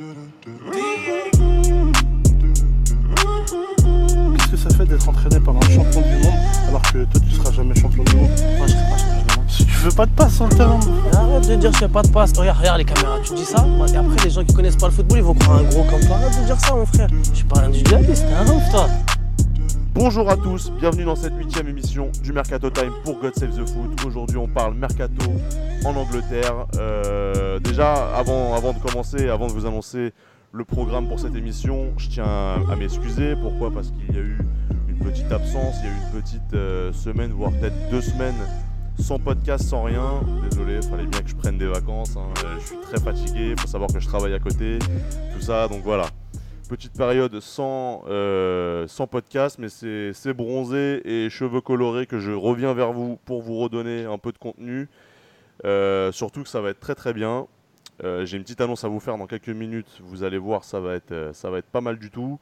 Qu'est-ce que ça fait d'être entraîné par un champion du monde alors que toi tu seras jamais champion du monde? Moi, je serai pas champion du monde. Si tu veux pas de passe sur le terrain, Arrête de dire je fais pas de passe. Regarde, regarde les caméras, tu dis ça Et après, les gens qui connaissent pas le football, ils vont croire un gros comme toi. Arrête de dire ça, mon frère. Je suis pas un individualiste, t'es un ouf, toi. Bonjour à tous, bienvenue dans cette huitième émission du Mercato Time pour God Save the Foot. Aujourd'hui on parle Mercato en Angleterre. Euh, déjà, avant, de commencer, avant de vous annoncer le programme pour cette émission, je tiens à m'excuser. Pourquoi? Parce qu'il y a eu une petite absence, il y a eu une petite euh, semaine, voire peut-être deux semaines sans podcast, sans rien. Désolé, il fallait bien que je prenne des vacances. hein. Euh, Je suis très fatigué, il faut savoir que je travaille à côté, tout ça, donc voilà. Petite période sans, euh, sans podcast, mais c'est bronzé et cheveux colorés que je reviens vers vous pour vous redonner un peu de contenu. Euh, surtout que ça va être très très bien. Euh, J'ai une petite annonce à vous faire dans quelques minutes. Vous allez voir, ça va être, ça va être pas mal du tout.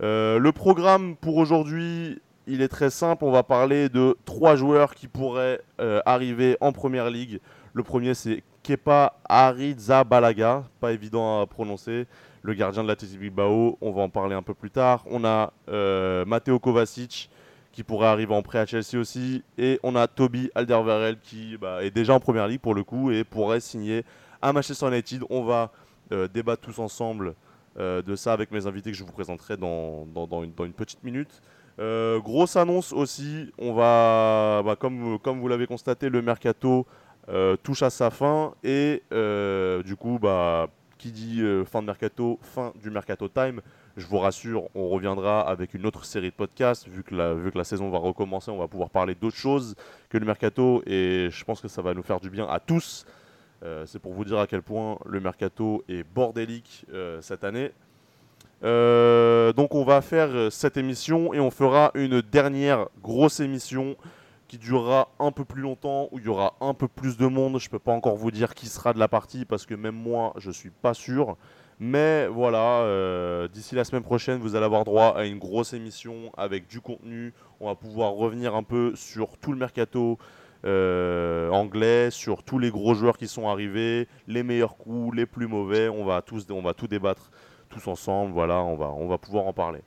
Le programme pour aujourd'hui, il est très simple. On va parler de trois joueurs qui pourraient arriver en première ligue. Le premier, c'est Kepa Arrizabalaga, pas évident à prononcer, le gardien de l'Athletic Bilbao. On va en parler un peu plus tard. On a euh, Matteo Kovacic qui pourrait arriver en prêt à Chelsea aussi. Et on a Toby Alderweireld qui bah, est déjà en première ligue pour le coup et pourrait signer à Manchester United. On va euh, débattre tous ensemble euh, de ça avec mes invités que je vous présenterai dans, une, petite minute. Grosse annonce aussi, on va, bah, comme, vous l'avez constaté, le mercato touche à sa fin et du coup, bah, qui dit euh, fin de mercato, fin du mercato time. Je vous rassure, on reviendra avec une autre série de podcasts vu que la, vu que la saison va recommencer, on va pouvoir parler d'autres choses que le mercato et je pense que ça va nous faire du bien à tous. Euh, c'est pour vous dire à quel point le mercato est bordélique euh, cette année. Donc on va faire cette émission et on fera une dernière grosse émission qui durera un peu plus longtemps, où il y aura un peu plus de monde. Je peux pas encore vous dire qui sera de la partie parce que même moi je suis pas sûr. Mais voilà, euh, d'ici la semaine prochaine, vous allez avoir droit à une grosse émission avec du contenu. On va pouvoir revenir un peu sur tout le mercato euh, anglais, sur tous les gros joueurs qui sont arrivés, les meilleurs coups, les plus mauvais. On va tous, on va tout débattre tous ensemble. Voilà, on va pouvoir en parler.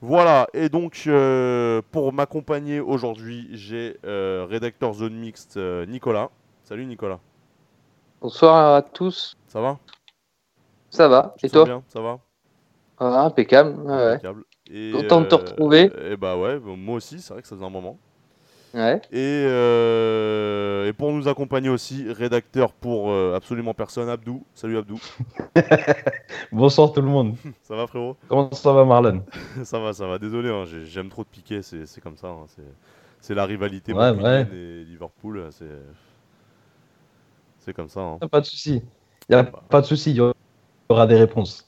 Voilà, et donc euh, pour m'accompagner aujourd'hui, j'ai euh, rédacteur zone mixte euh, Nicolas. Salut Nicolas, Bonsoir à tous. ça va? Ça va Et toi? bien? Ça va? Ah, Impeccable. ouais, ouais. Impeccable. Et, Content de te retrouver. Et bah ouais, bah, moi aussi, c'est vrai que ça faisait un moment. Ouais. Et, euh, et pour nous accompagner aussi, rédacteur pour euh, absolument personne, Abdou. Salut Abdou. Bonsoir tout le monde. Ça va frérot? Comment ça va Marlon Ça va, ça va. Désolé, hein, j'ai- j'aime trop de piquer, c'est comme ça. hein, c'est- la rivalité Ouais, ouais. et Liverpool. C'est comme ça. hein. Pas de souci. Il n'y a pas de souci, il y aura des réponses.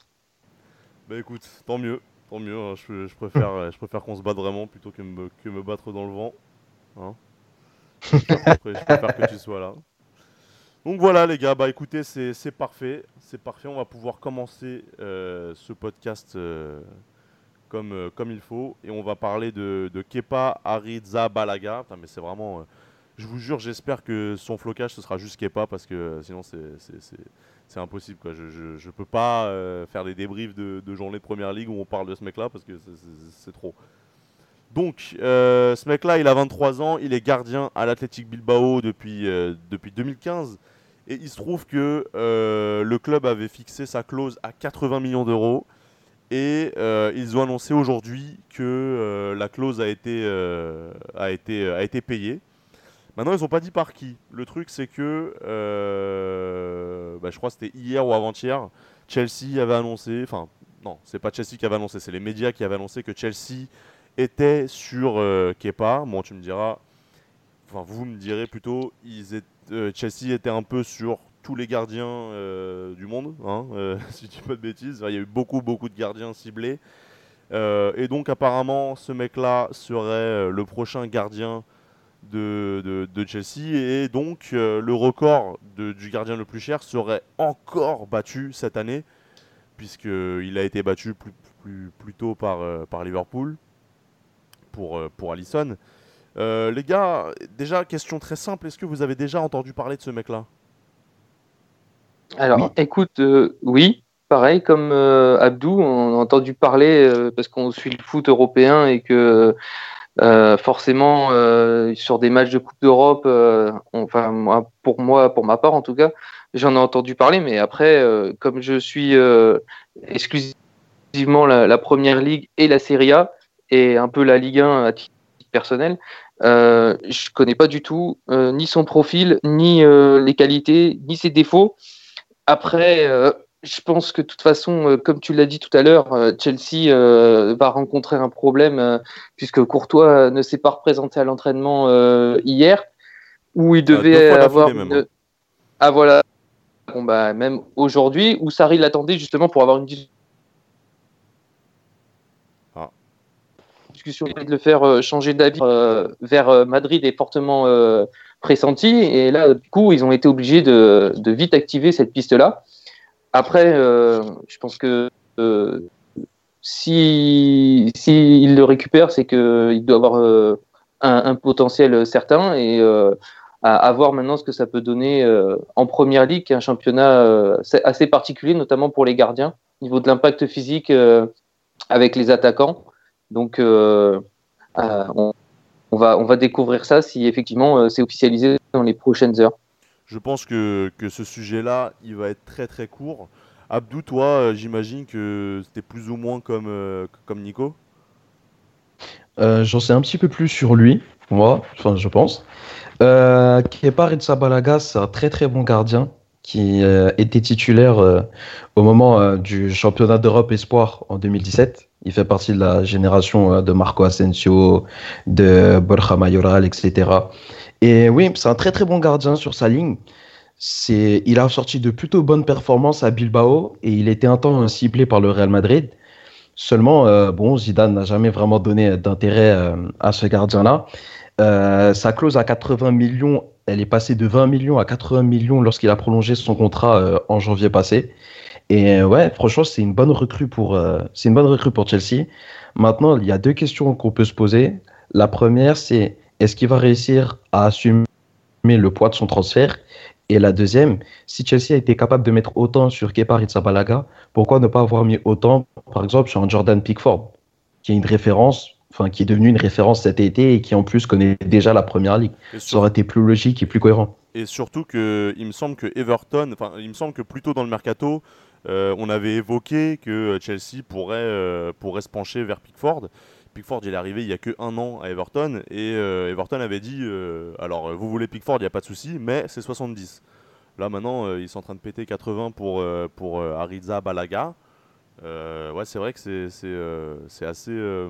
Bah écoute, tant mieux, tant mieux. hein, Je, je préfère, je préfère qu'on se batte vraiment plutôt que me, que me battre dans le vent. Hein. que tu sois là. Donc voilà les gars, bah écoutez, c'est parfait, c'est parfait. On va pouvoir commencer euh, ce podcast euh, comme, euh, comme il faut et on va parler de, Kepa Arrizabalaga. Putain, mais c'est vraiment, je vous jure, j'espère que son flocage ce sera juste Kepa parce que sinon c'est impossible. Je, je peux pas faire des débriefs de, de journée de première ligue où on parle de ce mec-là parce que c'est trop. Donc, euh, ce mec-là, il a 23 ans, il est gardien à l'Athletic Bilbao depuis, euh, depuis 2015. Et il se trouve que euh, le club avait fixé sa clause à 80 millions d'euros. Et euh, ils ont annoncé aujourd'hui que euh, la clause a été, euh, payée. Maintenant, ils n'ont pas dit par qui. Le truc, c'est que, euh, bah, je crois que c'était hier ou avant-hier, Chelsea avait annoncé, enfin, non, c'est pas Chelsea qui avait annoncé, c'est les médias qui avaient annoncé que Chelsea était sur euh, Kepa. Bon, tu me diras, enfin, vous me direz plutôt, ils étaient- euh, Chelsea était un peu sur tous les gardiens euh, du monde, hein, euh, si je dis pas de bêtises. Il y a eu beaucoup, beaucoup de gardiens ciblés. Et donc, apparemment, ce mec-là serait le prochain gardien de, Chelsea. Et donc, le record du gardien le plus cher serait encore battu cette année, puisqu'il a été battu plus, tôt par Liverpool pour, euh, pour Allison. Euh, les gars, déjà, question très simple, est-ce que vous avez déjà entendu parler de ce mec-là? Alors, Oui. écoute, euh, oui, pareil comme euh, Abdou, on a entendu parler euh, parce qu'on suit le foot européen et que euh, forcément euh, sur des matchs de Coupe d'Europe, euh, enfin moi, pour moi, pour ma part en tout cas, j'en ai entendu parler, mais après, euh, comme je suis euh, exclusivement la, la Première Ligue et la Serie A et un peu la Ligue 1 à titre personnel, euh, je connais pas du tout euh, ni son profil, ni euh, les qualités, ni ses défauts. Après, euh, je pense que de toute façon, comme tu l'as dit tout à l'heure, Chelsea va rencontrer un problème puisque Courtois ne s'est pas représenté à l'entraînement hier, où il devait avoir une... hein. Ah voilà, bon, bah, même aujourd'hui, où Sarri l'attendait justement pour avoir une dis- discussion de le faire euh, changer d'avis euh, vers euh, Madrid est fortement pressenti. Et là, du coup, ils ont été obligés de, vite activer cette piste-là. Après, je pense que si, si le récupère, c'est qu'il doit avoir un, potentiel certain et euh, à, voir maintenant ce que ça peut donner en première ligue, qui est un championnat assez particulier, notamment pour les gardiens, au niveau de l'impact physique avec les attaquants. Donc, euh, euh, on, on va, on va découvrir ça si effectivement euh, c'est officialisé dans les prochaines heures. Je pense que, que ce sujet-là, il va être très très court. Abdou, toi, j'imagine que c'était plus ou moins comme, euh, comme Nico. Euh, J'en sais un petit peu plus sur lui, moi, enfin, je pense. Euh, Kepa Arrizabalaga, c'est un très très bon gardien qui euh, était titulaire euh, au moment euh, du championnat d'Europe Espoir en 2017. Il fait partie de la génération de Marco Asensio, de Borja Mayoral, etc. Et oui, c'est un très très bon gardien sur sa ligne. Il a sorti de plutôt bonnes performances à Bilbao et il était un temps ciblé par le Real Madrid. Seulement, bon, Zidane n'a jamais vraiment donné d'intérêt à ce gardien-là. Sa clause à 80 millions, elle est passée de 20 millions à 80 millions lorsqu'il a prolongé son contrat euh, en janvier passé. Et euh, ouais, franchement, c'est une bonne recrue pour, euh, c'est une bonne recrue pour Chelsea. Maintenant, il y a deux questions qu'on peut se poser. La première, c'est est-ce qu'il va réussir à assumer le poids de son transfert? Et la deuxième, si Chelsea a été capable de mettre autant sur Kepa Arrizabalaga, pourquoi ne pas avoir mis autant, par exemple, sur un Jordan Pickford, qui est une référence, enfin, qui est devenu une référence cet été et qui en plus connaît déjà la première ligue. Ça aurait été plus logique et plus cohérent. et surtout que il me semble que Everton, enfin il me semble que plus tôt dans le mercato, euh, on avait évoqué que Chelsea pourrait, euh, pourrait se pencher vers Pickford. Pickford, il est arrivé il y a que un an à Everton et euh, Everton avait dit alors vous voulez Pickford, il n'y a pas de souci, mais c'est 70. Là maintenant, ils sont en train de péter 80 pour, pour Ariza Balaga. Ouais, c'est vrai que c'est assez,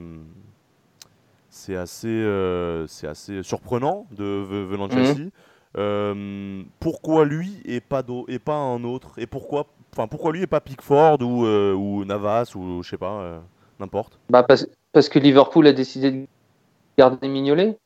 c'est assez, euh, c'est assez surprenant de ve- venant de. Chelsea. Euh, pourquoi lui et pas, et pas un autre? Et pourquoi, enfin pourquoi lui et pas Pickford ou, euh, ou Navas ou je sais pas, euh, n'importe? Bah, parce, parce que Liverpool a décidé de garder Mignolet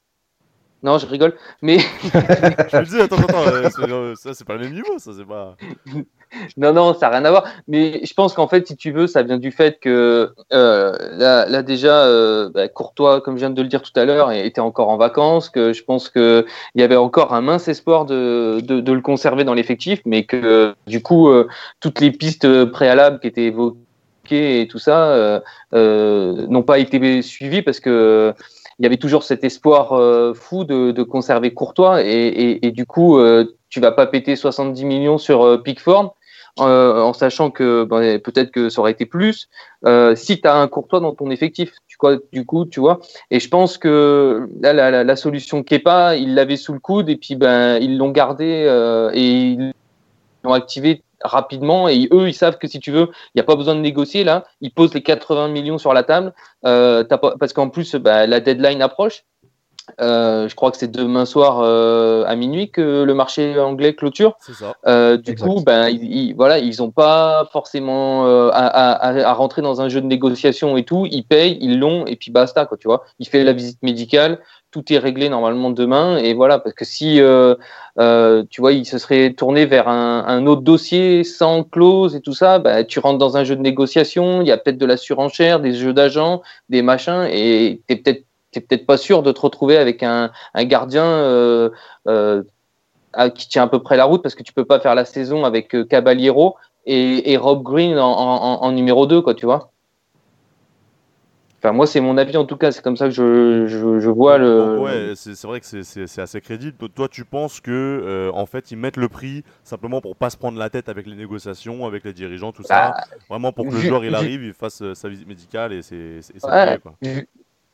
Non, je rigole. Mais Je me dis attends attends, euh, c'est- euh, ça c'est pas le même niveau, ça c'est pas. non, non, ça n'a rien à voir. Mais je pense qu'en fait, si tu veux, ça vient du fait que euh, là, là, déjà, euh, bah, Courtois, comme je viens de le dire tout à l'heure, était encore en vacances. Que je pense qu'il y avait encore un mince espoir de, de, de le conserver dans l'effectif, mais que du coup, euh, toutes les pistes préalables qui étaient évoquées et tout ça euh, euh, n'ont pas été suivies parce que il y avait toujours cet espoir euh, fou de, conserver Courtois et, du coup euh, tu vas pas péter 70 millions sur euh, Pickford euh, en sachant que ben, peut-être que ça aurait été plus si tu as un Courtois dans ton effectif tu quoi du coup tu vois. Et je pense que la, la, la solution Kepa ils l'avaient sous le coude et puis ben ils l'ont gardé et ils l'ont activé rapidement et eux ils savent que si tu veux il n'y a pas besoin de négocier là. Ils posent les 80 millions sur la table euh, parce qu'en plus bah, la deadline approche euh, je crois que c'est demain soir euh, à minuit que le marché anglais clôture ça. euh, du Exact. coup ben ils, ils, voilà ils ont pas forcément à, à, à, rentrer dans un jeu de négociation et tout ils payent ils l'ont et puis basta quoi tu vois il fait la visite médicale tout est réglé normalement demain et voilà parce que si tu vois il se serait tourné vers un, un, autre dossier sans clause et tout ça bah, tu rentres dans un jeu de négociation il y a peut-être de la surenchère des jeux d'agents des machins et t'es peut-être t'es peut-être pas sûr de te retrouver avec un, un gardien euh, euh, à, qui tient à peu près la route parce que tu peux pas faire la saison avec euh, Caballero et, et Rob Green en, en, en numéro 2, quoi, tu vois. Enfin, moi, c'est mon avis en tout cas, c'est comme ça que je, je, je vois le. Ouais, c'est vrai que c'est- assez crédible. Toi- tu penses que euh, en fait, ils mettent le prix simplement pour pas se prendre la tête avec les négociations, avec les dirigeants, tout ça. Bah, Vraiment pour que le joueur il arrive, il fasse sa visite médicale et c'est Ouais.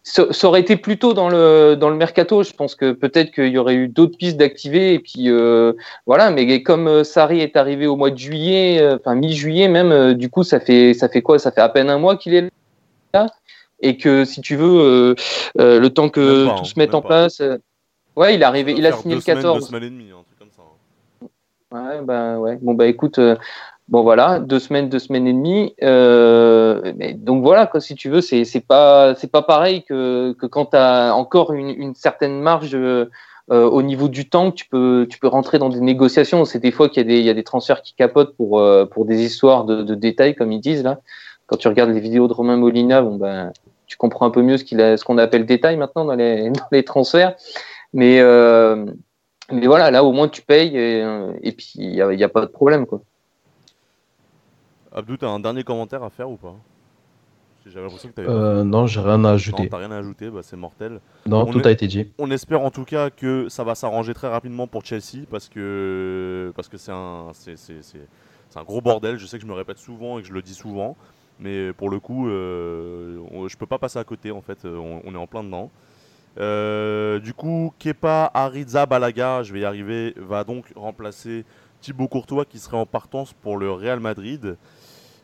Ça, ça aurait été plus tôt dans le, dans le mercato. Je pense que peut-être qu'il y aurait eu d'autres pistes d'activer. Et puis euh, voilà, mais comme euh, Sarri est arrivé au mois de juillet, euh, enfin mi-juillet même, du coup, ça fait, ça fait quoi? Ça fait à peine un mois qu'il est là. Et que si tu veux, le temps que pas, tout hein, se mette en pas. place. ouais, il est arrivé, il a signé le semaines, 14. Deux semaines et demie, un truc comme ça. hein. Ouais, ben ouais. Bon bah écoute, euh, bon voilà, deux semaines, deux semaines et demie. Euh, donc voilà, si tu veux, c'est pas pareil que quand tu as encore une, certaine marge euh, euh, au niveau du temps que tu peux tu peux rentrer dans des négociations. C'est des fois qu'il y a des transferts qui capotent pour des histoires de, détails comme ils disent là. Quand tu regardes les vidéos de Romain Molina, bon ben tu comprends un peu mieux ce qu'on appelle détail maintenant dans les transferts. Mais voilà, là au moins tu payes et, puis il n'y a, y a pas de problème. Abdou, t'as un dernier commentaire à faire ou pas? J'avais l'impression que t'avais Euh, non, j'ai rien à Non, ajouter. t'as rien à ajouter, bah, c'est mortel. Non, on tout est- a été dit. On espère en tout cas que ça va s'arranger très rapidement pour Chelsea parce que parce que c'est un c'est, c'est- c'est- c'est un gros bordel. Je sais que je me répète souvent et que je le dis souvent, mais pour le coup, euh, on- je peux pas passer à côté en fait. On, on est en plein dedans. Euh, du coup, Kepa Arrizabalaga, je vais y arriver, va donc remplacer Thibaut Courtois qui serait en partance pour le Real Madrid.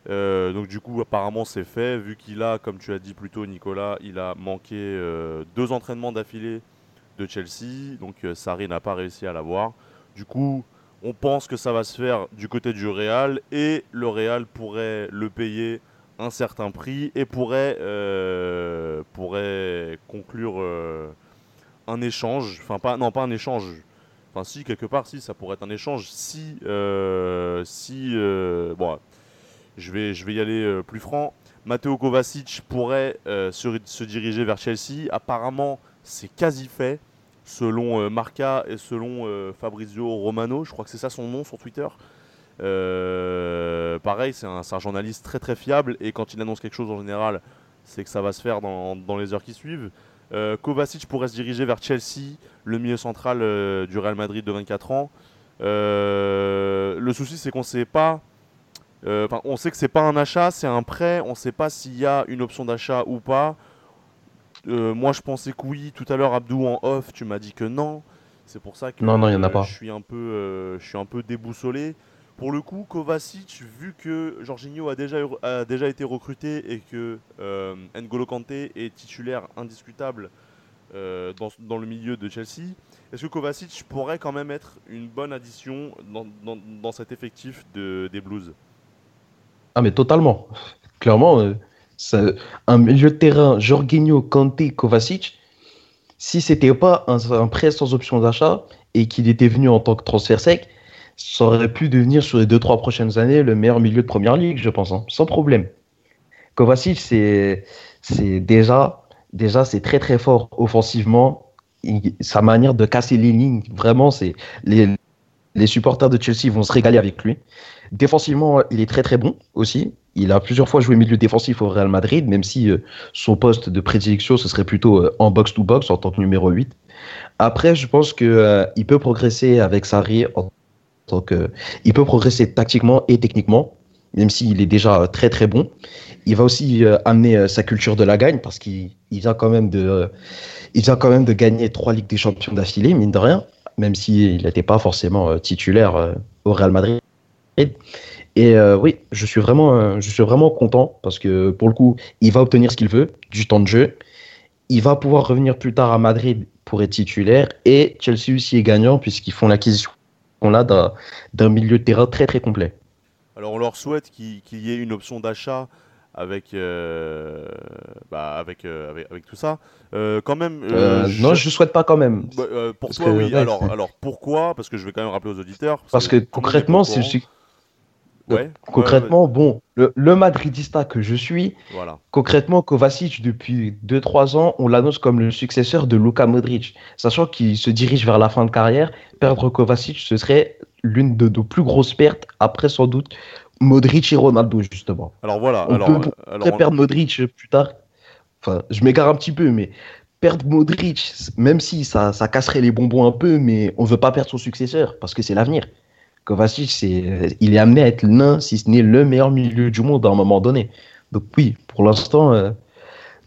Euh, donc du coup, apparemment, c'est fait. Vu qu'il a, comme tu as dit plus tôt, Nicolas, il a manqué euh, deux entraînements d'affilée de Chelsea. Donc euh, Sarri n'a pas réussi à l'avoir. Du coup, on pense que ça va se faire du côté du Real et le Real pourrait le payer un certain prix et pourrait, euh, pourrait conclure un échange. Enfin, pas, non, pas un échange. Enfin, si, quelque part, si, ça pourrait être un échange. Si, si, bon, je vais, y aller euh, plus franc. Matteo Kovacic pourrait euh, se, diriger vers Chelsea. Apparemment, c'est quasi fait, selon euh, Marca et selon Fabrizio Romano. Je crois que c'est ça son nom sur Twitter. Pareil, c'est un, journaliste très très fiable et quand il annonce quelque chose en général, c'est que ça va se faire dans, dans les heures qui suivent. Kovacic pourrait se diriger vers Chelsea, le milieu central du Real Madrid de 24 ans. Le souci, c'est qu'on sait pas. Euh, on sait que c'est pas un achat, c'est un prêt. On sait pas s'il y a une option d'achat ou pas. Euh, moi, je pensais que oui. Tout à l'heure, Abdou en off, tu m'as dit que non. C'est pour ça que Non, non, il y en a euh, pas. je suis un peu, je suis un peu déboussolé. Pour le coup, Kovacic, vu que Jorginho a déjà, eu- a déjà été recruté et que N'Golo Kanté est titulaire indiscutable euh, dans, dans le milieu de Chelsea, est-ce que Kovacic pourrait quand même être une bonne addition dans, dans- dans cet effectif de, des Blues? Ah, mais totalement. Clairement, euh, un milieu de terrain, Jorginho, Kanté, Kovacic, si c'était pas un, prêt sans option d'achat et qu'il était venu en tant que transfert sec, ça aurait pu devenir sur les 2-3 prochaines années le meilleur milieu de première ligue, je pense, hein, sans problème. Kovacic, c'est déjà, déjà c'est très très fort offensivement. Sa manière de casser les lignes, vraiment, c'est les, les supporters de Chelsea vont se régaler avec lui. Défensivement, il est très très bon aussi. Il a plusieurs fois joué milieu défensif au Real Madrid, même si euh, son poste de prédilection, ce serait plutôt euh, en box-to-box en tant que numéro 8. Après, je pense que euh, peut progresser avec Sarri en tant que... Il peut progresser tactiquement et techniquement, même s'il est déjà très très bon. Il va aussi amener sa culture de la gagne parce qu'il il vient quand même de... vient quand même de gagner trois Ligues des Champions d'affilée, mine de rien, même s'il n'était pas forcément titulaire au Real Madrid. Et euh, oui, je suis vraiment, je suis vraiment content parce que pour le coup, il va obtenir ce qu'il veut, du temps de jeu. Il va pouvoir revenir plus tard à Madrid pour être titulaire et Chelsea aussi est gagnant puisqu'ils font l'acquisition qu'on a d'un milieu de terrain très très complet. Alors on leur souhaite qu'il y ait une option d'achat avec, euh, bah, avec, euh, avec, avec tout ça. Euh, quand même. je- non, je souhaite pas quand même. Bah, pour Parce toi, que, oui? ouais, alors, pourquoi? Parce que je vais quand même rappeler aux auditeurs. Parce que concrètement, pas au c'est Ouais, concrètement, bon, le, le Madridista que je suis, voilà. Concrètement, Kovacic, depuis 2-3 ans, on l'annonce comme le successeur de Luka Modric. Sachant qu'il se dirige vers la fin de carrière, perdre Kovacic, ce serait l'une de nos plus grosses pertes, après sans doute Modric et Ronaldo, justement. Alors voilà. On alors, peut alors, on- perdre Modric plus tard. Enfin, je m'égare un petit peu, mais perdre Modric, même si ça, ça casserait les bonbons un peu, mais on veut pas perdre son successeur parce que c'est l'avenir. Kovacic, c'est, il est amené à être l'un, si ce n'est le meilleur milieu du monde à un moment donné. Donc oui, pour l'instant, euh,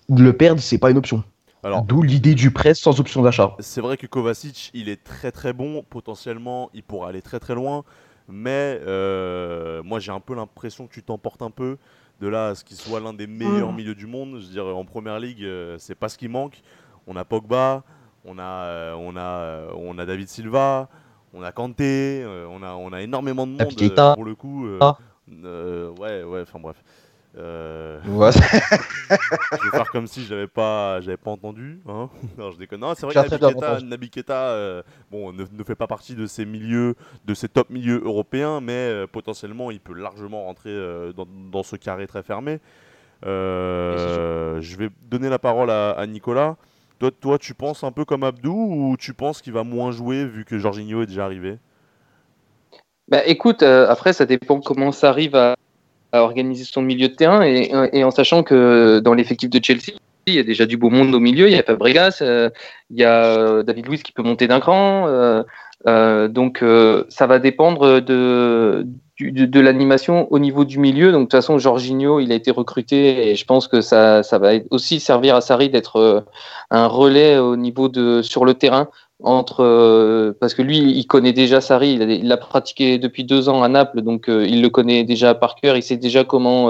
le perdre, c'est pas une option. alors, D'où l'idée du prêt sans option d'achat. C'est vrai que Kovacic, il est très très bon. Potentiellement, il pourra aller très très loin. Mais euh, moi, j'ai un peu l'impression que tu t'emportes un peu de là à ce qu'il soit l'un des meilleurs milieux du monde. Je veux dire, en première ligue, euh, c'est pas ce qui manque. On a Pogba, on a, euh, on a, euh, on a David Silva, on a Kanté, euh, on, a, on a énormément de monde euh, pour le coup. euh, Ah. ouais, ouais, enfin bref. Euh, Ouais. je vais faire comme si je n'avais pas, j'avais pas entendu. Hein non, je déconne. Non, c'est vrai que Keita, euh, bon, ne, ne fait pas partie de ces milieux, de ces top milieux européens, mais euh, potentiellement, il peut largement rentrer dans, dans ce carré très fermé. Je vais donner la parole à, à Nicolas. Toi, toi, tu penses un peu comme Abdou ou tu penses qu'il va moins jouer vu que Jorginho est déjà arrivé? Bah, écoute, euh, après, ça dépend comment ça arrive à, organiser son milieu de terrain et, et en sachant que dans l'effectif de Chelsea, il y a déjà du beau monde au milieu. Il y a Fabregas, euh, il y a euh, David Luiz qui peut monter d'un cran. euh, euh, donc, euh, ça va dépendre de, de, l'animation au niveau du milieu. Donc, de toute façon, Jorginho, il a été recruté et je pense que ça, va aussi servir à Sarri d'être euh, un relais au niveau de sur le terrain entre euh, parce que lui il connaît déjà Sarri. Il l'a pratiqué depuis deux ans à Naples donc euh, il le connaît déjà par cœur. Il sait déjà comment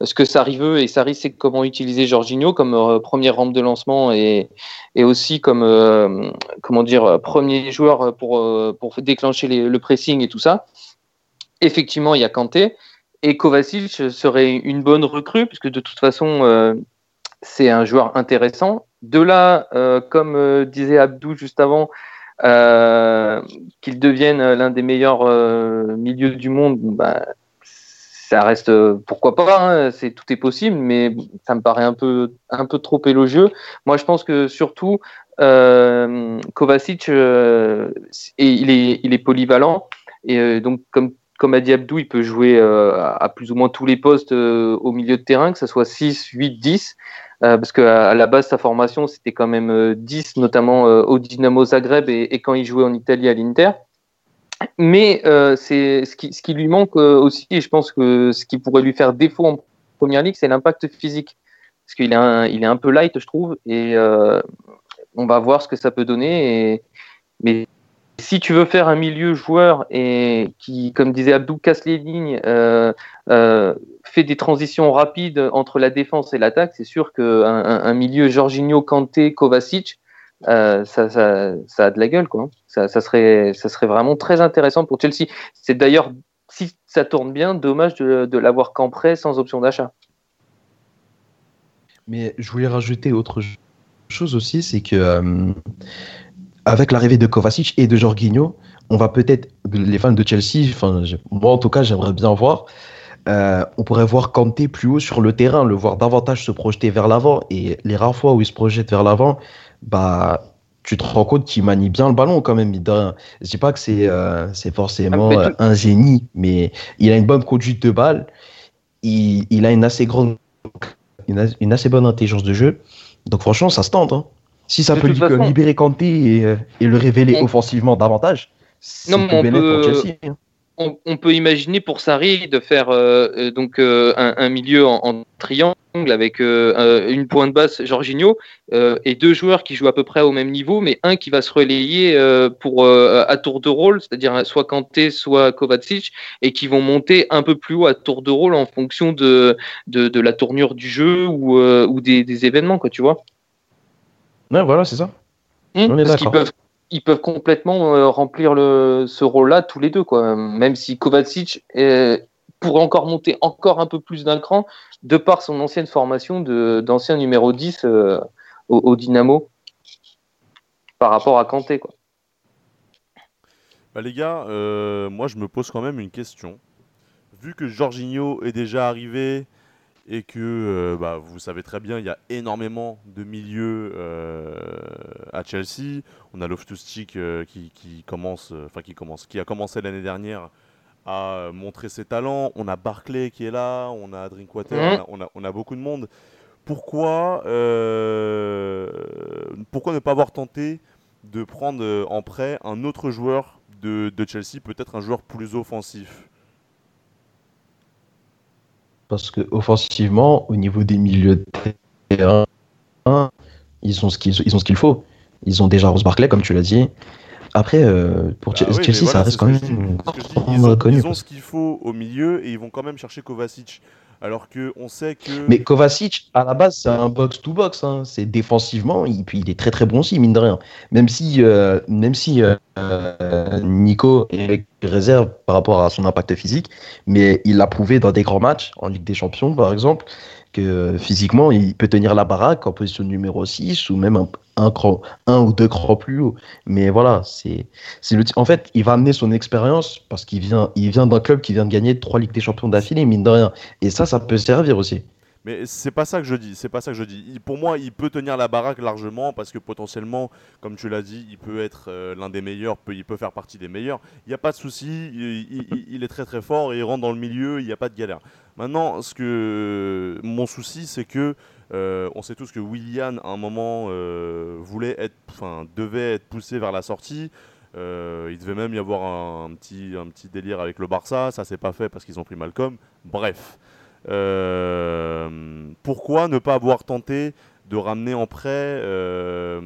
ce que Sarri veut et Sarri sait comment utiliser Jorginho comme première rampe de lancement et, et aussi comme comment dire premier joueur pour déclencher le pressing et tout ça effectivement il y a Kanté et Kovacic serait une bonne recrue puisque de toute façon euh, c'est un joueur intéressant. De là, euh, comme euh, disait Abdou juste avant, qu'il devienne l'un des meilleurs milieux du monde, bah, ça reste pourquoi pas, hein, c'est tout est possible, mais ça me paraît un peu un peu trop élogieux. Moi, je pense que surtout Kovacic, il est il est polyvalent et donc comme comme a dit Abdou, il peut jouer euh, à plus ou moins tous les postes euh, au milieu de terrain, que ce soit 6, 8, 10. Euh, parce qu'à la base, sa formation, c'était quand même euh, 10, notamment euh, au Dynamo Zagreb et, quand il jouait en Italie à l'Inter. Mais c'est ce qui, ce qui lui manque aussi, et je pense que ce qui pourrait lui faire défaut en première ligue, c'est l'impact physique. Parce qu'il est, un, il est un peu light, je trouve, et on va voir ce que ça peut donner. Mais si tu veux faire un milieu joueur et qui, comme disait Abdou, casse les lignes, euh, euh, fait des transitions rapides entre la défense et l'attaque, c'est sûr qu'un un, milieu Jorginho, Kanté, Kovacic, euh, ça, a de la gueule. Quoi. Ça, serait, ça serait vraiment très intéressant pour Chelsea. C'est d'ailleurs, si ça tourne bien, dommage de, de l'avoir qu'en prêt sans option d'achat. Mais je voulais rajouter autre chose aussi, c'est que avec l'arrivée de Kovacic et de Jorginho, on va peut-être, les fans de Chelsea, enfin, moi en tout cas, j'aimerais bien voir, euh, on pourrait voir Kanté plus haut sur le terrain, le voir davantage se projeter vers l'avant. Et les rares fois où il se projette vers l'avant, bah, tu te rends compte qu'il manie bien le ballon quand même. Je dis pas que c'est euh, forcément Ah, euh, un génie, mais il a une bonne conduite de balle. Il, il a une assez grande, une assez bonne intelligence de jeu. Donc franchement, ça se tente. hein. Si ça De peut façon- libérer Kanté et, euh, et le révéler On- offensivement davantage, c'est Non, mais on peut- pour Chelsea. hein. on, on peut imaginer pour Sarri de faire euh, euh, donc euh, un, un milieu en, en triangle avec euh, une pointe basse Jorginho et deux joueurs qui jouent à peu près au même niveau, mais un qui va se relayer pour à tour de rôle, c'est-à-dire soit Kanté, soit Kovacic, et qui vont monter un peu plus haut à tour de rôle en fonction de de, de la tournure du jeu ou, ou des, des événements, quoi, tu vois. Ouais, voilà, c'est ça. Hmm, On est parce qu'ils peuvent, ils peuvent complètement euh, remplir le, ce rôle-là tous les deux, quoi. Même si Kovacic euh, pourrait encore monter encore un peu plus d'un cran de par son ancienne formation de- d'ancien numéro 10 euh, au, au Dynamo par rapport à Kanté, quoi. Bah les gars, euh, moi je me pose quand même une question. Vu que Jorginho est déjà arrivé et que euh, bah, vous savez très bien, il y a énormément de milieux euh, à Chelsea. On a Loftus-Cheek euh, qui, qui commence, euh, enfin qui commence, qui a commencé l'année dernière à montrer ses talents. On a Barclay qui est là, on a Drinkwater, on, a, on, a, on a beaucoup de monde. Pourquoi, pourquoi ne pas avoir tenté de prendre en prêt un autre joueur de, de Chelsea, peut-être un joueur plus offensif? Parce que offensivement, au niveau des milieux de terrain, ils ont ce qu'il ils ont ce qu'il faut. Ils ont déjà Rose Barclay, comme tu l'as dit. Après, euh, pour Bah Chelsea, oui, mais Chelsea, voilà, ça reste quand que même que Ils ont, ils ont ce qu'il faut au milieu et ils vont quand même chercher Kovacic. Alors qu'on sait que. Mais Kovacic, à la base, c'est un box-to-box. hein. C'est défensivement, et puis il est très très bon aussi, mine de rien. Même si, euh, même si euh, euh, Nico est réserve par rapport à son impact physique, mais il l'a prouvé dans des grands matchs, en Ligue des Champions par exemple, que physiquement, il peut tenir la baraque en position numéro 6 ou même un, un, un ou deux crans plus haut. Mais voilà, c'est en fait, il va amener son expérience parce qu'il vient, il vient d'un club qui vient de gagner trois Ligues des Champions d'affilée, mine de rien. Et ça, ça peut servir aussi. Mais c'est pas ça que je dis, c'est pas ça que je dis. Pour moi, il peut tenir la baraque largement parce que potentiellement, comme tu l'as dit, il peut être euh, l'un des meilleurs, il peut faire partie des meilleurs. Il n'y a pas de souci, il, est très très fort et il rentre dans le milieu, il n'y a pas de galère. Maintenant, ce que mon souci, c'est que euh, on sait tous que Willian, à un moment, euh, voulait être, enfin, devait être poussé vers la sortie. Il devait même y avoir un, un petit, un petit délire avec le Barça, ça s'est pas fait parce qu'ils ont pris Malcolm. Bref. Euh, pourquoi ne pas avoir tenté de ramener en prêt euh,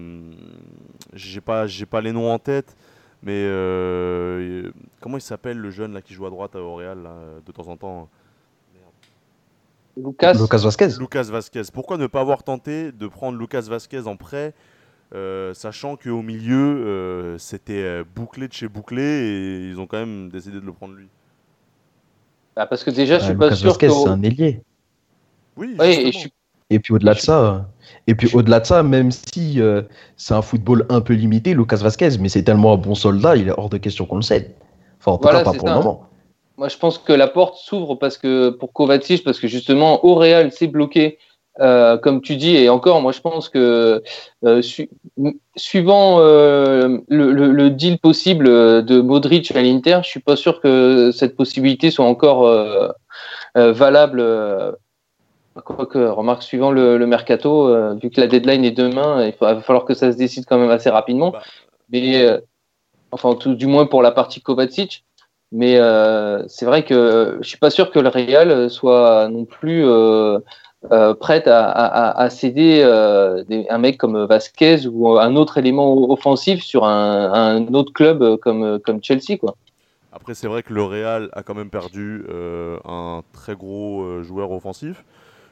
J'ai pas, j'ai pas les noms en tête, mais euh, comment il s'appelle le jeune là qui joue à droite Real là, de temps en temps? Lucas, Lucas Vasquez. Lucas Vasquez. Pourquoi ne pas avoir tenté de prendre Lucas Vasquez en prêt, euh, sachant qu'au milieu euh, c'était euh, bouclé de chez bouclé et ils ont quand même décidé de le prendre lui? Bah, parce que déjà, je suis pas Lucas sûr Vasquez, que. c'est un ailier. Oui, Oui, et je Et puis au-delà de ça, et puis au-delà de ça, même si euh, c'est un football un peu limité, Lucas Vasquez, mais c'est tellement un bon soldat, il est hors de question qu'on le cède. Enfin, en tout Voilà, cas, pas pour ça. le moment. Moi, je pense que la porte s'ouvre parce que pour Kovacic, parce que justement, au Real, c'est bloqué, euh, comme tu dis. Et encore, moi, je pense que euh, su- suivant euh, le, le- le deal possible de Modric à l'Inter, je suis pas sûr que cette possibilité soit encore valable. Quoique, remarque, suivant le, le mercato, vu que la deadline est demain, il va falloir que ça se décide quand même assez rapidement. Bah. Mais enfin, tout, du moins pour la partie Kovacic. Mais c'est vrai que je suis pas sûr que le Real soit non plus euh, euh, prêt à, à- à céder euh, des- un mec comme Vasquez ou un autre élément offensif sur un, un autre club comme, comme Chelsea. Quoi. Après, c'est vrai que le Real a quand même perdu euh, un très gros euh, joueur offensif.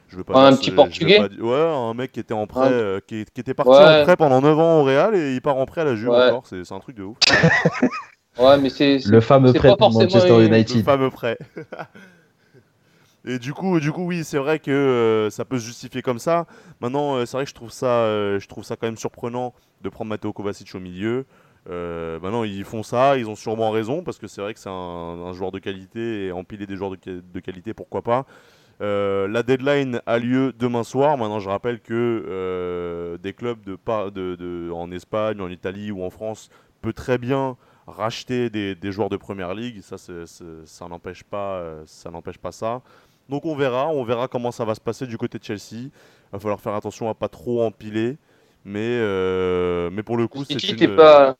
Je veux pas Un dire petit Portugais pas dire- Ouais, un mec qui était en prêt, euh, qui, qui était parti Ouais. en prêt pendant 9 ans au Real et il part en prêt à la Juve Ouais. encore. C'est c'est un truc de ouf. Ouais, mais c'est Le fameux prêt pour Manchester une- Le United. fameux prêt. Et du coup, du coup, oui, c'est vrai que euh, ça peut se justifier comme ça. Maintenant, euh, c'est vrai que je trouve ça, euh, je trouve ça quand même surprenant de prendre Matteo Kovacic au milieu. Maintenant, ils font ça, ils ont sûrement raison parce que c'est vrai que c'est un, joueur de qualité et empiler des joueurs de, qua- de qualité, pourquoi pas. La deadline a lieu demain soir. Maintenant, je rappelle que des clubs en Espagne, en Italie ou en France peut très bien racheter des, joueurs de première ligue. Ça, ça n'empêche pas, ça n'empêche pas ça. Donc on verra, on verra comment ça va se passer du côté de Chelsea. Il va falloir faire attention à pas trop empiler, mais euh, mais pour le coup, c'est une. t'es pas,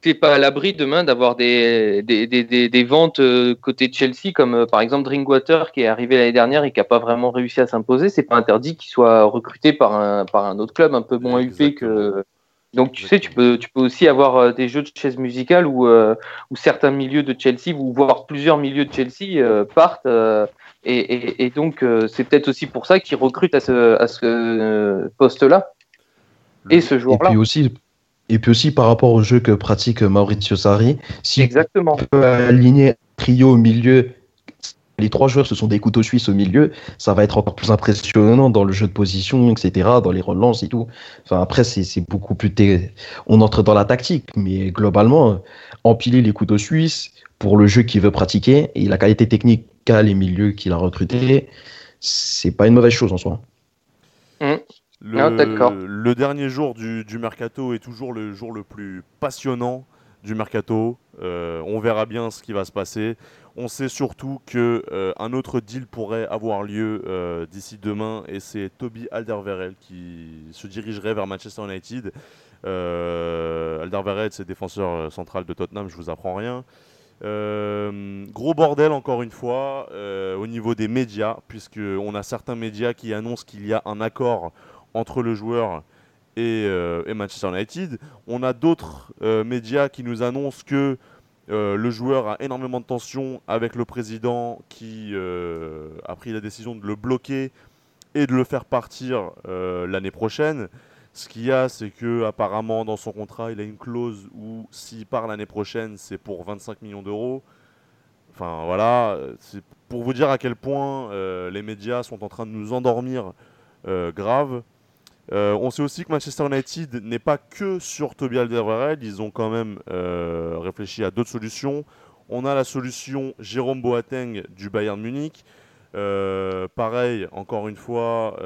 t'es pas à l'abri demain d'avoir des, des, des, des, des ventes euh, côté de Chelsea, comme euh, par exemple Drinkwater qui est arrivé l'année dernière et qui n'a pas vraiment réussi à s'imposer. C'est pas interdit qu'il soit recruté par un, par un autre club un peu moins huppé que. Donc tu sais, tu peux, tu peux aussi avoir euh, des jeux de chaises musicales où, euh, où certains milieux de Chelsea, ou voire plusieurs milieux de Chelsea euh, partent. euh, et, et, et donc c'est peut-être aussi pour ça qu'ils recrutent à ce, à ce poste-là et ce Et joueur-là. puis aussi, et puis aussi par rapport au jeu que pratique Maurizio Sarri, si Exactement. on peut aligner un trio au milieu, les trois joueurs, ce sont des couteaux suisses au milieu, ça va être encore plus impressionnant dans le jeu de position, etc., dans les relances et tout. Enfin, après, c'est beaucoup plus. On entre dans la tactique, mais globalement, empiler les couteaux suisses pour le jeu qu'il veut pratiquer et la qualité technique qu'a les milieux qu'il a recrutés, c'est pas une mauvaise chose en soi. Le, d'accord. le dernier jour du, du mercato est toujours le jour le plus passionnant du mercato. Euh, on verra bien ce qui va se passer. On sait surtout que euh, autre deal pourrait avoir lieu euh, d'ici demain et c'est Toby Alderweireld qui se dirigerait vers Manchester United. Euh, Alderweireld, c'est défenseur euh, central de Tottenham, je vous apprends rien. Gros bordel encore une fois au niveau des médias, puisque on a certains médias qui annoncent qu'il y a un accord entre le joueur et, Manchester United. On a d'autres médias qui nous annoncent que euh, le joueur a énormément de tension avec le président qui euh, a pris la décision de le bloquer et de le faire partir euh, l'année prochaine. Ce qu'il y a, c'est que apparemment dans son contrat, il a une clause où s'il part l'année prochaine, c'est pour 25 millions d'euros. Enfin voilà, c'est pour vous dire à quel point les médias sont en train de nous endormir grave. Euh, on sait aussi que Manchester United n'est pas que sur Toby Alderweireld, ils ont quand même euh, réfléchi à d'autres solutions. On a la solution Jérôme Boateng du Bayern Munich. Euh, pareil, encore une fois,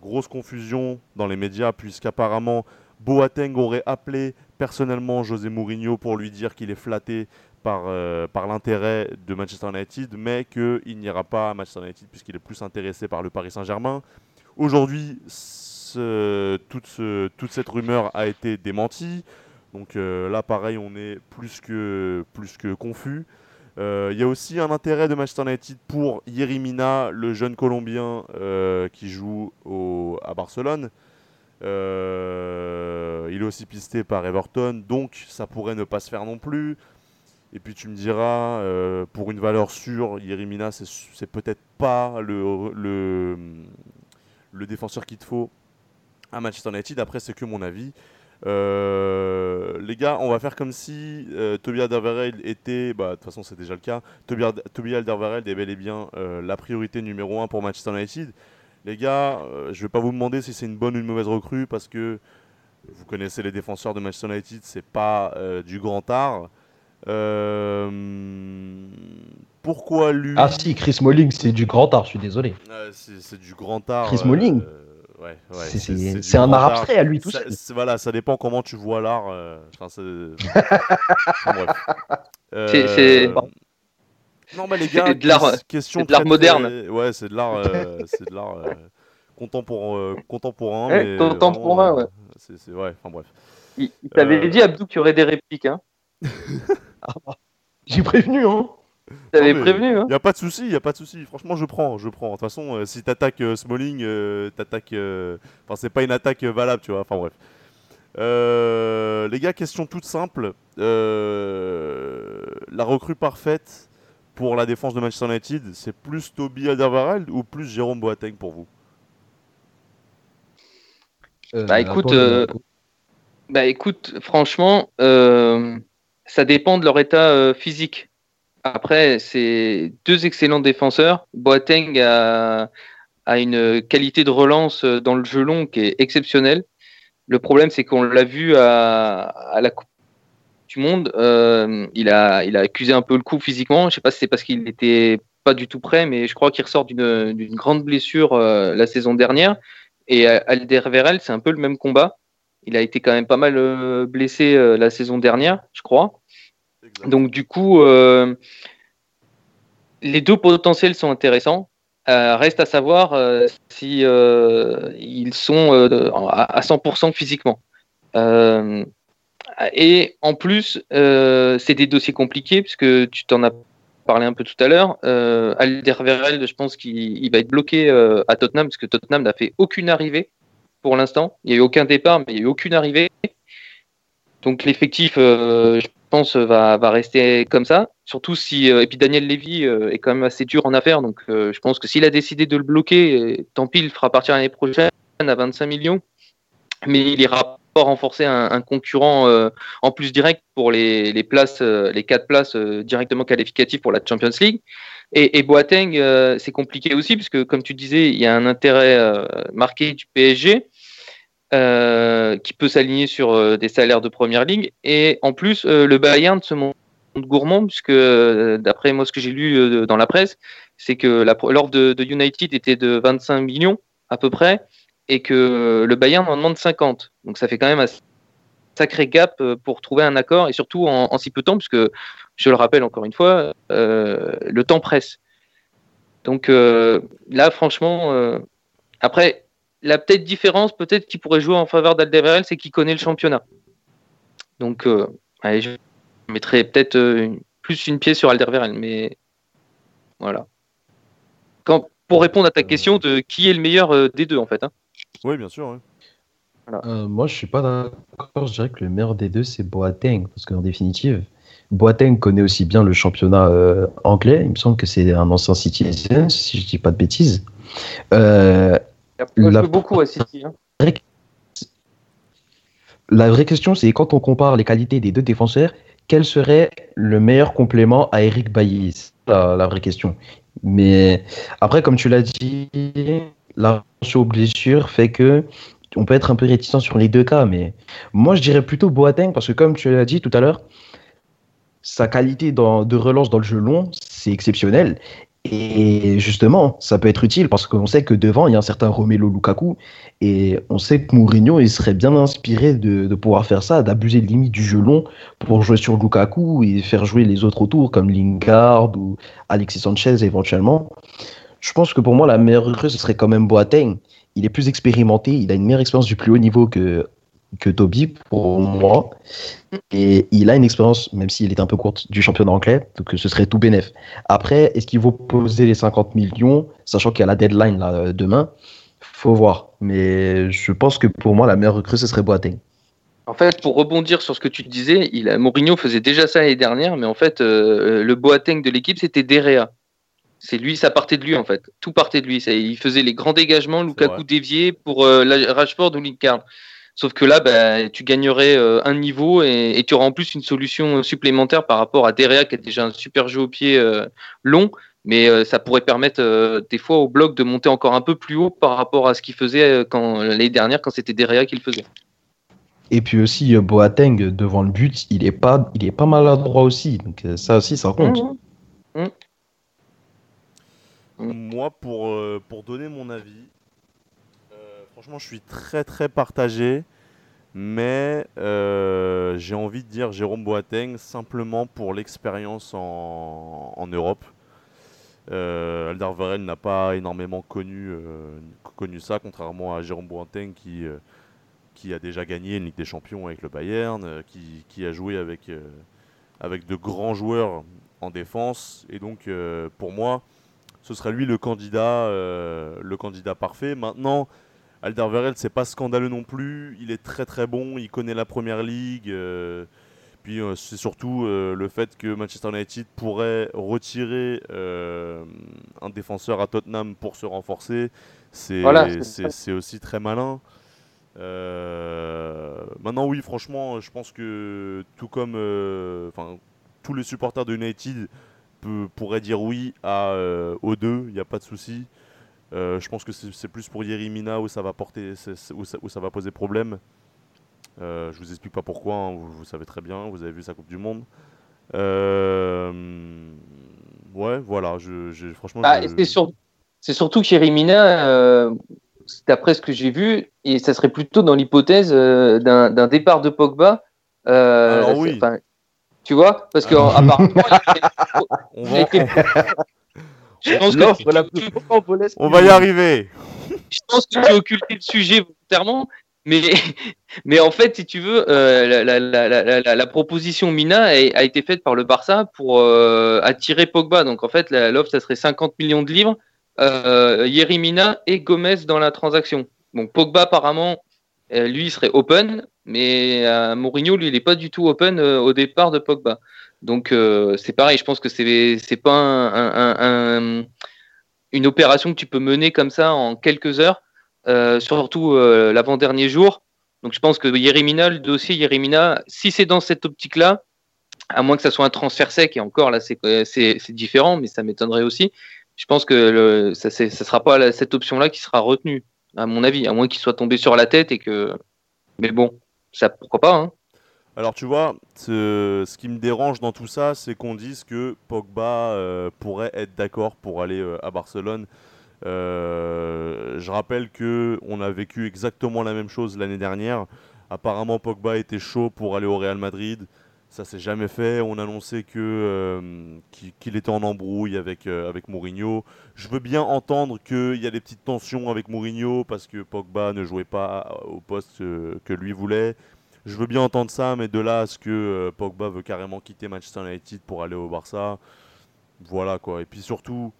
grosse confusion dans les médias puisqu'apparemment Boateng aurait appelé personnellement José Mourinho pour lui dire qu'il est flatté par, par l'intérêt de Manchester United, mais qu'il n'ira pas à Manchester United puisqu'il est plus intéressé par le Paris Saint-Germain. Aujourd'hui, toute, ce- toute cette rumeur a été démentie. Donc euh, là, pareil, on est plus que, confus. Euh, Il y a aussi un intérêt de Manchester United pour Yerimina, le jeune Colombien euh, qui joue à Barcelone. Euh, il est aussi pisté par Everton, donc ça pourrait ne pas se faire non plus. Et puis tu me diras, euh, pour une valeur sûre, Yerimina, c'est peut-être pas le, le défenseur qu'il te faut à Manchester United. Après, c'est que mon avis. Euh, les gars, on va faire comme si euh, Toby Alderweireld était, bah, de toute façon c'est déjà le cas, Toby, Ald- Toby Alderweireld est bel et bien euh, la priorité numéro 1 pour Manchester United. Les gars, je vais pas vous demander si c'est une bonne ou une mauvaise recrue parce que vous connaissez les défenseurs de Manchester United, c'est pas du grand art. Euh, pourquoi lui Ah si, Chris Smalling, c'est du grand art, je suis désolé. Euh, c'est du grand art. Chris Smalling. euh, ouais, ouais, C'est- un art abstrait à lui tout Ça- seul. voilà, ça dépend comment tu vois l'art. euh, enfin, c'est- enfin, bref. C'est- c'est- Non, mais les gars, de l'art- ques- question c'est de l'art moderne. très- Ouais, c'est de l'art, euh, c'est de l'art euh, contemporain, euh, contemporain. Ouais, mais contemporain, vraiment, ouais. C'est, ouais, enfin bref. Il, il t'avait Euh. dit, Abdou, qu'il y aurait des répliques. Hein. J'ai prévenu, hein. T'avais prévenu. Hein. Y a pas de souci, y a pas de souci. Franchement, je prends, je prends. De toute façon, euh, si t'attaques euh, Smalling, euh, t'attaques. euh, Enfin, c'est pas une attaque euh, valable, tu vois. Enfin bref. Euh, les gars, question toute simple. Euh, la recrue parfaite pour la défense de Manchester United, c'est plus Toby Alderweireld ou plus Jérôme Boateng pour vous? Euh, Bah, écoute, euh, Bah écoute, franchement, euh, ça dépend de leur état euh, physique. Après, c'est deux excellents défenseurs. Boateng a, une qualité de relance euh, dans le jeu long qui est exceptionnelle. Le problème, c'est qu'on l'a vu à, la Coupe du Monde. euh, il, a, accusé un peu le coup physiquement. Je sais pas si c'est parce qu'il n'était pas du tout prêt, mais je crois qu'il ressort d'une grande blessure la saison dernière. Et Alderweireld, c'est un peu le même combat. Il a été quand même pas mal blessé la saison dernière, je crois. Donc du coup, euh, les deux potentiels sont intéressants. Euh, reste à savoir euh, si euh, ils sont à à 100% physiquement. Et en plus, c'est des dossiers compliqués puisque tu t'en as parlé un peu tout à l'heure. Euh, Alderweireld, je pense qu'il il va être bloqué à Tottenham parce que Tottenham n'a fait aucune arrivée pour l'instant. Il n'y a eu aucun départ, mais il n'y a eu aucune arrivée. Donc l'effectif, euh, je pense, va, va rester comme ça. Surtout si. euh, et puis Daniel Levy euh, est quand même assez dur en affaires. Donc euh, je pense que s'il a décidé de le bloquer, euh, tant pis, il fera partir l'année prochaine à 25 millions. Mais il ira pas renforcer un, concurrent euh, en plus direct pour les, les places, euh, les quatre places euh, directement qualificatives pour la Champions League. Et, et Boateng, euh, c'est compliqué aussi, puisque comme tu disais, il y a un intérêt euh, marqué du PSG euh, qui peut s'aligner sur euh, des salaires de première ligue. Et en plus, euh, le Bayern se montre gourmand, puisque d'après moi ce que j'ai lu dans la presse, c'est que l'offre de, de United était de 25 millions à peu près, et que le Bayern en demande 50. Donc ça fait quand même un sacré gap pour trouver un accord, et surtout en si peu de temps, puisque je le rappelle encore une fois, le temps presse. Donc là, franchement, après, la peut-être différence, peut-être qui pourrait jouer en faveur d'Alderweireld, c'est qu'il connaît le championnat. Donc, allez, je mettrais peut-être plus une pièce sur Alderweireld, mais voilà. Quand, pour répondre à ta question de qui est le meilleur des deux, en fait. Hein. Oui, bien sûr. Euh, moi, je suis pas d'accord. Je dirais que le meilleur des deux, c'est Boateng. Parce qu'en définitive, Boateng connaît aussi bien le championnat euh, anglais. Il me semble que c'est un ancien Citizen, si je dis pas de bêtises. Euh, il a beaucoup à City. Hein. La vraie question, c'est quand on compare les qualités des deux défenseurs, quel serait le meilleur complément à Eric Bailly? La, la, vraie question. Mais après, comme tu l'as dit, la aux blessure fait que on peut être un peu réticent sur les deux cas, mais moi je dirais plutôt Boateng parce que comme tu l'as dit tout à l'heure, sa qualité de relance dans le jeu long, c'est exceptionnel. Et justement, ça peut être utile parce qu'on sait que devant, il y a un certain Romelu Lukaku et on sait que Mourinho, il serait bien inspiré de, pouvoir faire ça, d'abuser limite du jeu long pour jouer sur Lukaku et faire jouer les autres autour comme Lingard ou Alexis Sanchez éventuellement. Je pense que pour moi, la meilleure recrue, ce serait quand même Boateng il est plus expérimenté, il a une meilleure expérience du plus haut niveau que, que Toby pour moi. Et il a une expérience, même s'il est un peu courte, du championnat anglais, donc ce serait tout bénef. Après, est-ce qu'il vaut poser les 50 millions, sachant qu'il y a la deadline là, demain? Faut voir. Mais je pense que pour moi, la meilleure recrue, ce serait Boateng. En fait, pour rebondir sur ce que tu disais, il a, Mourinho faisait déjà ça l'année dernière, mais en fait, euh, le Boateng de l'équipe, c'était Derea. C'est lui, ça partait de lui en fait. Tout partait de lui. il faisait les grands dégagements, Lukaku dévié pour euh, Rashford ou Lingard. Sauf que là, bah, tu gagnerais euh, un niveau et, tu auras en plus une solution supplémentaire par rapport à Derea qui a déjà un super jeu au pied euh, long, mais ça pourrait permettre des fois au bloc de monter encore un peu plus haut par rapport à ce qu'il faisait quand l'année dernière quand c'était Derea qui le faisait. Et puis aussi Boateng devant le but, il est pas, il est pas maladroit aussi. Donc ça aussi, ça compte. Mmh. Mmh. Mm. Moi, pour, euh, pour donner mon avis, euh, franchement, je suis très très partagé. Mais euh, j'ai envie de dire Jérôme Boateng simplement pour l'expérience en, Europe. Euh, Alderweireld n'a pas énormément connu, connu ça, contrairement à Jérôme Boateng qui, qui a déjà gagné une Ligue des Champions avec le Bayern, qui, qui, a joué avec, avec de grands joueurs en défense. Et donc, pour moi, ce serait lui le candidat, euh, le candidat parfait. Maintenant, Alderweireld, c'est pas scandaleux non plus. Il est très très bon. Il connaît la première ligue. Euh, puis euh, c'est surtout le fait que Manchester United pourrait retirer un défenseur à Tottenham pour se renforcer. C'est aussi très malin. maintenant, oui, franchement, je pense que tout comme tous les supporters de United pourrait dire oui à, euh, aux deux, il n'y a pas de souci. Euh, je pense que c'est plus pour Yerimina où ça va, porter, où ça, où ça va poser problème. Euh, je vous explique pas pourquoi, hein, vous, savez très bien, vous avez vu sa Coupe du Monde. Euh, ouais, voilà, je, franchement. Ah, c'est surtout que Yerimina, d'après ce que j'ai vu, et ça serait plutôt dans l'hypothèse d'un départ de Pogba. Alors oui. Tu vois Parce que apparemment, on va... Je pense que on va y arriver. Je pense que tu as occulté le sujet volontairement, mais, mais en fait, si tu veux, euh, la, la, la, la, proposition Mina a, a, été faite par le Barça pour euh, attirer Pogba. Donc en fait, l'offre, ça serait 50 millions de livres, euh, Yeri Mina et Gomez dans la transaction. Donc Pogba, apparemment, euh, lui, il serait open, mais euh, Mourinho, lui, il n'est pas du tout open euh, au départ de Pogba. Donc c'est pareil, je pense que c'est c'est pas un, une opération que tu peux mener comme ça en quelques heures, surtout l'avant-dernier jour. Donc je pense que Yerimina, le dossier Yerimina, si c'est dans cette optique-là, à moins que ça soit un transfert sec, et encore là c'est différent, mais ça m'étonnerait aussi, je pense que le, ça ne sera pas cette option-là qui sera retenue à mon avis, à moins qu'il soit tombé sur la tête et que. Mais bon, ça pourquoi pas. Hein. Alors tu vois, ce, qui me dérange dans tout ça, c'est qu'on dise que Pogba euh, pourrait être d'accord pour aller euh, à Barcelone. Euh, je rappelle que on a vécu exactement la même chose l'année dernière. Apparemment, Pogba était chaud pour aller au Real Madrid. Ça s'est jamais fait. On annonçait que qu'il était en embrouille avec avec Mourinho. Je veux bien entendre qu'il y a des petites tensions avec Mourinho parce que Pogba ne jouait pas au poste que lui voulait. Je veux bien entendre ça, mais de là à ce que euh, Pogba veut carrément quitter Manchester United pour aller au Barça, voilà quoi. Et puis surtout,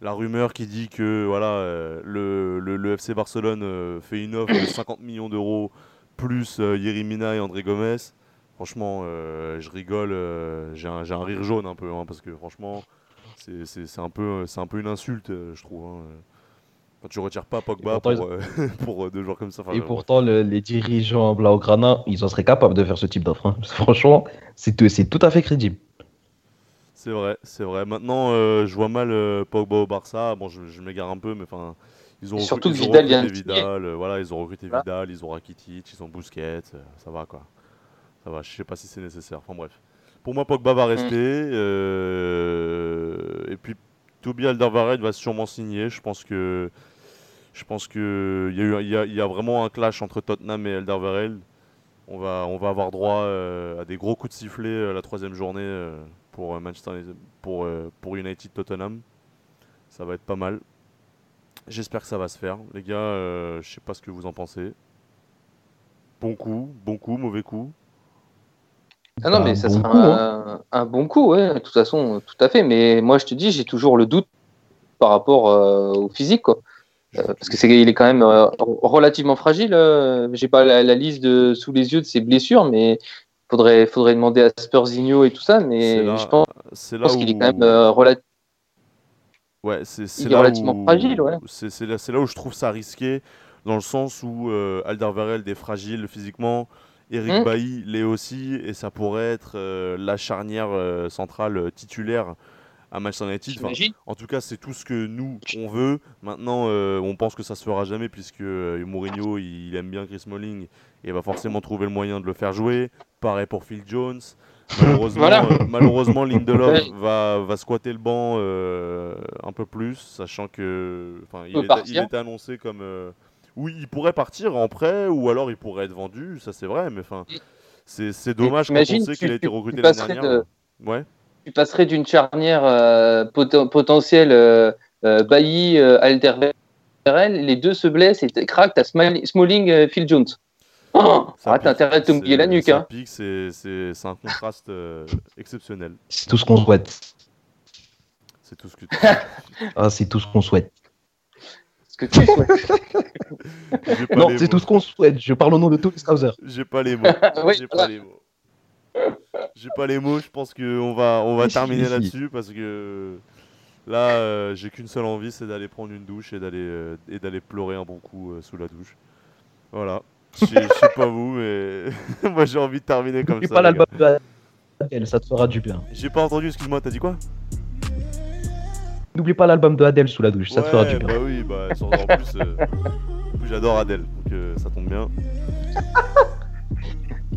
la rumeur qui dit que voilà euh, le, le- le FC Barcelone euh, fait une offre de 50 millions d'euros plus euh, Yerry Mina et André Gomez. Franchement, euh, je rigole, euh, j'ai un, rire jaune un peu, hein, parce que franchement, c'est- un, peu- un peu une insulte, je trouve. hein. Quand tu retires pas Pogba pourtant, pour, euh, pour euh, deux joueurs comme ça. enfin, Et pourtant, le- les dirigeants Blaugrana, ils en seraient capables de faire ce type d'offre. hein. Franchement, c'est tout, c'est tout à fait crédible. C'est vrai, c'est vrai. Maintenant, euh, je vois mal euh, Pogba au Barça. Bon, je, je m'égare un peu, mais enfin, ils ont, Et recru- surtout ils que ont Vidal vient recruté. Vidal. euh, voilà, ils ont recruté Voilà. Vidal, ils ont Rakitic, ils ont Busquets. euh, ça va quoi. Ça va. Je sais pas si c'est nécessaire. Enfin bref. Pour moi, Pogba Mm. va rester. euh, et puis, Toby Alderweireld va sûrement signer. Je pense que, il y a vraiment un clash entre Tottenham et Alderweireld. On va, on va avoir droit euh, à des gros coups de sifflet euh, la troisième journée euh, pour Manchester pour, United Tottenham. Ça va être pas mal. J'espère que ça va se faire. Les gars, je sais pas ce que vous en pensez. Bon coup, bon coup, mauvais coup. Ah non, Bah, mais ça bon sera coup, un, un bon coup, ouais, de toute façon, tout à fait. Mais moi, je te dis, j'ai toujours le doute par rapport euh, au physique, quoi. Euh, parce que c'est, il est quand même euh, relativement fragile. euh. J'ai pas la, la liste de, sous les yeux de ses blessures, mais faudrait, faudrait demander à Spurzinho et tout ça. Mais là, je pense, c'est je là pense où qu'il est quand même euh, relati- Ouais, c'est c'est Il est là relativement où... fragile, ouais. C'est c'est là, c'est là où je trouve ça risqué, dans le sens où euh, Alderweireld est fragile physiquement, Eric Mm. Bailly l'est aussi, et ça pourrait être euh, la charnière euh, centrale euh, titulaire à Manchester United. Enfin, en tout cas, c'est tout ce que nous, on veut. Maintenant, euh, on pense que ça se fera jamais, puisque Mourinho, il, il aime bien Chris Smalling, et va forcément trouver le moyen de le faire jouer. Pareil pour Phil Jones. Malheureusement, Voilà. euh, malheureusement Lindelof Ouais. va, va squatter le banc euh, un peu plus, sachant que il, partir. était annoncé comme oui, il pourrait partir en prêt ou alors il pourrait être vendu, ça c'est vrai, mais enfin c'est dommage quand on sait qu'il a été recruté l'année dernière. de- Ouais. Tu passerais d'une charnière euh, poten- potentielle euh, euh, Bailly, euh, Alderweireld, les deux se blessent et crac, t'as Smalling, euh, Phil Jones. Oh, Ça ah, t'as intérêt de te mouiller c'est- la nuque. ça Hein. pique, c'est un contraste euh, exceptionnel. C'est tout ce qu'on souhaite. C'est tout ce que Ah, c'est tout ce qu'on souhaite. Ce que tu souhaites. j'ai pas Non, les c'est mots. tout ce qu'on souhaite. Je parle au nom de tous les Scousers. J'ai pas les mots. Oui, J'ai pas les mots. J'ai pas les mots. Je pense qu'on va, on va terminer là-dessus parce que là, euh, j'ai qu'une seule envie, c'est d'aller prendre une douche et d'aller euh, et d'aller pleurer un bon coup euh, sous la douche. Voilà. Je sais pas vous, mais moi j'ai envie de terminer comme ça. pas l'album de Adèle, ça te fera du bien. J'ai pas entendu. Excuse-moi. T'as dit quoi? N'oublie pas l'album de Adèle sous la douche, ça te fera du bien. Bah oui. Bah sur- en plus, euh, en plus, j'adore Adèle, donc euh, ça tombe bien.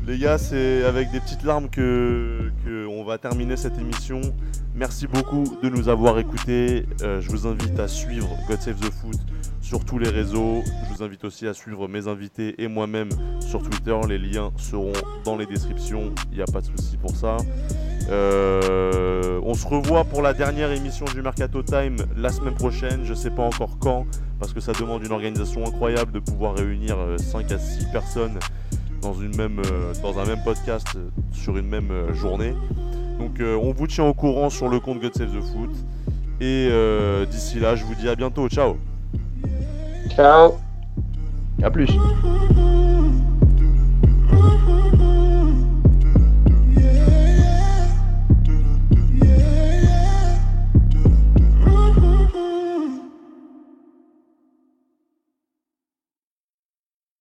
Les gars, c'est avec des petites larmes que, que on va terminer cette émission. Merci beaucoup de nous avoir écoutés. Euh, je vous invite à suivre God Save the Foot sur tous les réseaux. Je vous invite aussi à suivre mes invités et moi-même sur Twitter. Les liens seront dans les descriptions. Il n'y a pas de souci pour ça. Euh, on se revoit pour la dernière émission du Mercato Time la semaine prochaine. Je sais pas encore quand, parce que ça demande une organisation incroyable de pouvoir réunir euh, 5 à 6 personnes dans, une même, euh, dans un même podcast euh, sur une même euh, journée. Donc euh, on vous tient au courant sur le compte God Save the Foot. Et euh, d'ici là, je vous dis à bientôt. Ciao Ciao. A plus.